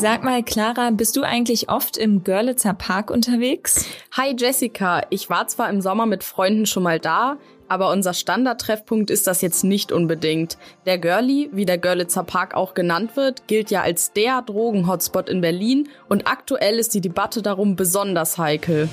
Sag mal, Clara, bist du eigentlich oft im Görlitzer Park unterwegs? Hi Jessica, ich war zwar im Sommer mit Freunden schon mal da, aber unser Standardtreffpunkt ist das jetzt nicht unbedingt. Der Görli, wie der Görlitzer Park auch genannt wird, gilt ja als der Drogenhotspot in Berlin und aktuell ist die Debatte darum besonders heikel.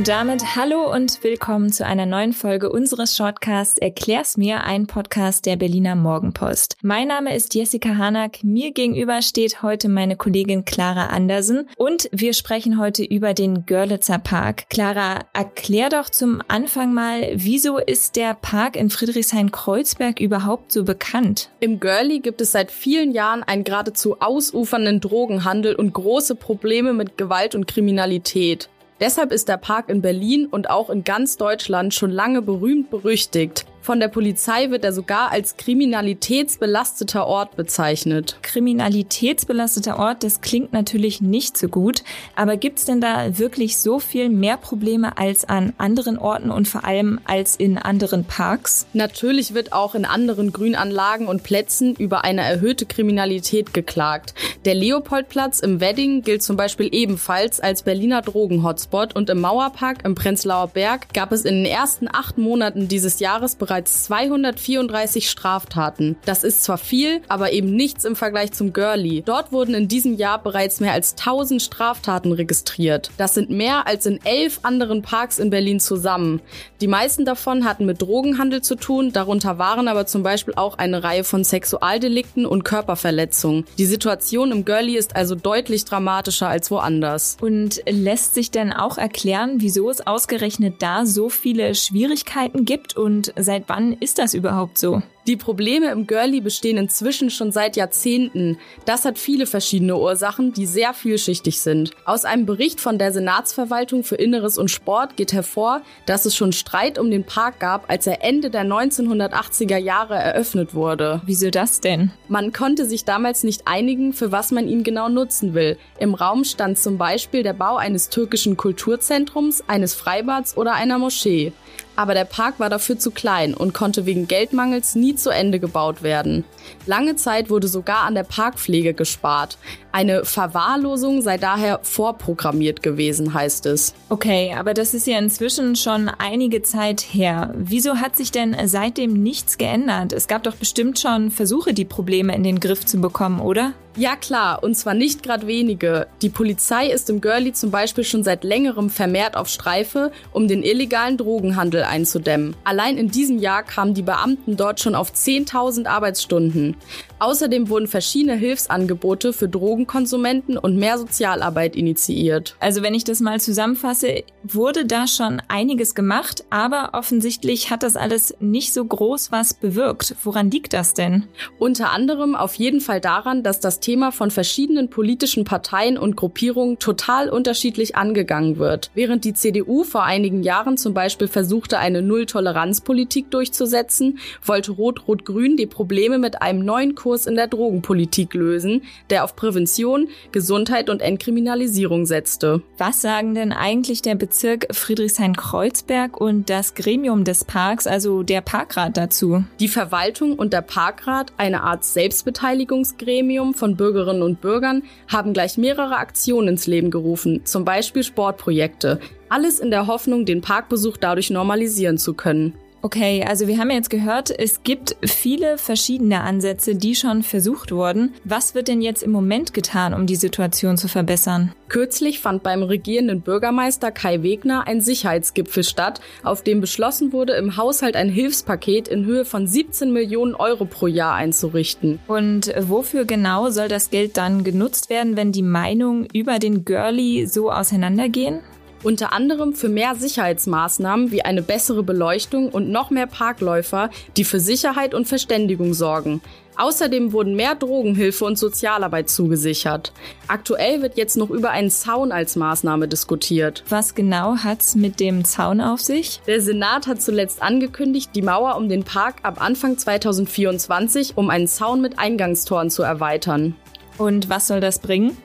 Und damit hallo und willkommen zu einer neuen Folge unseres Shortcasts Erklär's mir, ein Podcast der Berliner Morgenpost. Mein Name ist Jessica Hanak, mir gegenüber steht heute meine Kollegin Clara Andersen und wir sprechen heute über den Görlitzer Park. Clara, erklär doch zum Anfang mal, wieso ist der Park in Friedrichshain-Kreuzberg überhaupt so bekannt? Im Görli gibt es seit vielen Jahren einen geradezu ausufernden Drogenhandel und große Probleme mit Gewalt und Kriminalität. Deshalb ist der Park in Berlin und auch in ganz Deutschland schon lange berühmt berüchtigt. Von der Polizei wird er sogar als kriminalitätsbelasteter Ort bezeichnet. Kriminalitätsbelasteter Ort, das klingt natürlich nicht so gut, aber gibt's denn da wirklich so viel mehr Probleme als an anderen Orten und vor allem als in anderen Parks? Natürlich wird auch in anderen Grünanlagen und Plätzen über eine erhöhte Kriminalität geklagt. Der Leopoldplatz im Wedding gilt zum Beispiel ebenfalls als Berliner Drogenhotspot und im Mauerpark im Prenzlauer Berg gab es in den ersten acht Monaten dieses Jahres bereits bereits 234 Straftaten. Das ist zwar viel, aber eben nichts im Vergleich zum Girlie. Dort wurden in diesem Jahr bereits mehr als 1000 Straftaten registriert. Das sind mehr als in elf anderen Parks in Berlin zusammen. Die meisten davon hatten mit Drogenhandel zu tun, darunter waren aber zum Beispiel auch eine Reihe von Sexualdelikten und Körperverletzungen. Die Situation im Girlie ist also deutlich dramatischer als woanders. Und lässt sich denn auch erklären, wieso es ausgerechnet da so viele Schwierigkeiten gibt und seit seit wann ist das überhaupt so? Die Probleme im Girlie bestehen inzwischen schon seit Jahrzehnten. Das hat viele verschiedene Ursachen, die sehr vielschichtig sind. Aus einem Bericht von der Senatsverwaltung für Inneres und Sport geht hervor, dass es schon Streit um den Park gab, als er Ende der 1980er Jahre eröffnet wurde. Wieso das denn? Man konnte sich damals nicht einigen, für was man ihn genau nutzen will. Im Raum stand zum Beispiel der Bau eines türkischen Kulturzentrums, eines Freibads oder einer Moschee. Aber der Park war dafür zu klein und konnte wegen Geldmangels nie zu Ende gebaut werden. Lange Zeit wurde sogar an der Parkpflege gespart. Eine Verwahrlosung sei daher vorprogrammiert gewesen, heißt es. Okay, aber das ist ja inzwischen schon einige Zeit her. Wieso hat sich denn seitdem nichts geändert? Es gab doch bestimmt schon Versuche, die Probleme in den Griff zu bekommen, oder? Ja klar, und zwar nicht gerade wenige. Die Polizei ist im Girlie zum Beispiel schon seit längerem vermehrt auf Streife, um den illegalen Drogenhandel einzudämmen. Allein in diesem Jahr kamen die Beamten dort schon auf 10.000 Arbeitsstunden. Außerdem wurden verschiedene Hilfsangebote für Drogenkonsumenten und mehr Sozialarbeit initiiert. Also wenn ich das mal zusammenfasse, wurde da schon einiges gemacht, aber offensichtlich hat das alles nicht so groß was bewirkt. Woran liegt das denn? Unter anderem auf jeden Fall daran, dass das Thema von verschiedenen politischen Parteien und Gruppierungen total unterschiedlich angegangen wird. Während die CDU vor einigen Jahren zum Beispiel versuchte, eine Null-Toleranz-Politik durchzusetzen, wollte Rot-Rot-Grün die Probleme mit einem neuen Kurs Kurs in der Drogenpolitik lösen, der auf Prävention, Gesundheit und Entkriminalisierung setzte. Was sagen denn eigentlich der Bezirk Friedrichshain-Kreuzberg und das Gremium des Parks, also der Parkrat dazu? Die Verwaltung und der Parkrat, eine Art Selbstbeteiligungsgremium von Bürgerinnen und Bürgern, haben gleich mehrere Aktionen ins Leben gerufen, zum Beispiel Sportprojekte. Alles in der Hoffnung, den Parkbesuch dadurch normalisieren zu können. Okay, also wir haben jetzt gehört, es gibt viele verschiedene Ansätze, die schon versucht wurden. Was wird denn jetzt im Moment getan, um die Situation zu verbessern? Kürzlich fand beim regierenden Bürgermeister Kai Wegner ein Sicherheitsgipfel statt, auf dem beschlossen wurde, im Haushalt ein Hilfspaket in Höhe von 17 Millionen Euro pro Jahr einzurichten. Und wofür genau soll das Geld dann genutzt werden, wenn die Meinungen über den Girlie so auseinandergehen? Unter anderem für mehr Sicherheitsmaßnahmen wie eine bessere Beleuchtung und noch mehr Parkläufer, die für Sicherheit und Verständigung sorgen. Außerdem wurden mehr Drogenhilfe und Sozialarbeit zugesichert. Aktuell wird jetzt noch über einen Zaun als Maßnahme diskutiert. Was genau hat's mit dem Zaun auf sich? Der Senat hat zuletzt angekündigt, die Mauer um den Park ab Anfang 2024 um einen Zaun mit Eingangstoren zu erweitern. Und was soll das bringen?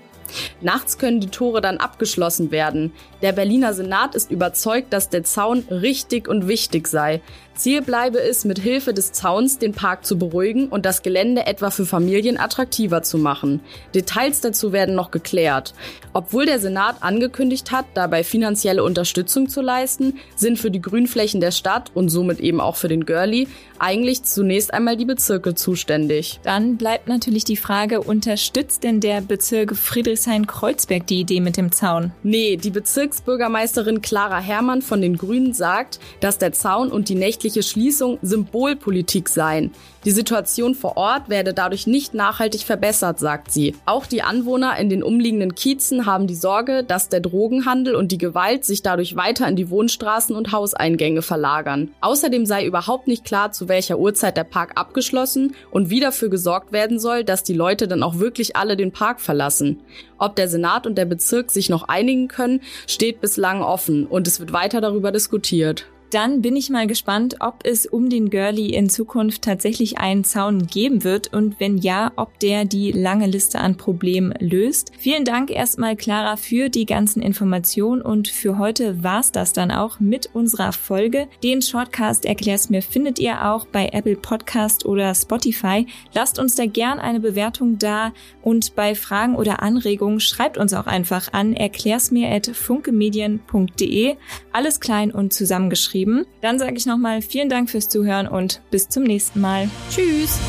Nachts können die Tore dann abgeschlossen werden. Der Berliner Senat ist überzeugt, dass der Zaun richtig und wichtig sei. Ziel bleibe es, mit Hilfe des Zauns den Park zu beruhigen und das Gelände etwa für Familien attraktiver zu machen. Details dazu werden noch geklärt. Obwohl der Senat angekündigt hat, dabei finanzielle Unterstützung zu leisten, sind für die Grünflächen der Stadt und somit eben auch für den Girlie eigentlich zunächst einmal die Bezirke zuständig. Dann bleibt natürlich die Frage, unterstützt denn der Bezirk Friedrichshain-Kreuzberg die Idee mit dem Zaun? Nee, die Bezirksbürgermeisterin Clara Herrmann von den Grünen sagt, dass der Zaun und die nächtliche nächtliche Schließung Symbolpolitik seien. Die Situation vor Ort werde dadurch nicht nachhaltig verbessert, sagt sie. Auch die Anwohner in den umliegenden Kiezen haben die Sorge, dass der Drogenhandel und die Gewalt sich dadurch weiter in die Wohnstraßen und Hauseingänge verlagern. Außerdem sei überhaupt nicht klar, zu welcher Uhrzeit der Park abgeschlossen und wie dafür gesorgt werden soll, dass die Leute dann auch wirklich alle den Park verlassen. Ob der Senat und der Bezirk sich noch einigen können, steht bislang offen und es wird weiter darüber diskutiert. Dann bin ich mal gespannt, ob es um den Girlie in Zukunft tatsächlich einen Zaun geben wird und wenn ja, ob der die lange Liste an Problemen löst. Vielen Dank erstmal, Clara, für die ganzen Informationen und für heute war's das dann auch mit unserer Folge. Den Shortcast Erklär's mir findet ihr auch bei Apple Podcast oder Spotify. Lasst uns da gern eine Bewertung da und bei Fragen oder Anregungen schreibt uns auch einfach an erklär's Alles klein und zusammengeschrieben geschrieben. Dann sage ich nochmal vielen Dank fürs Zuhören und bis zum nächsten Mal. Tschüss!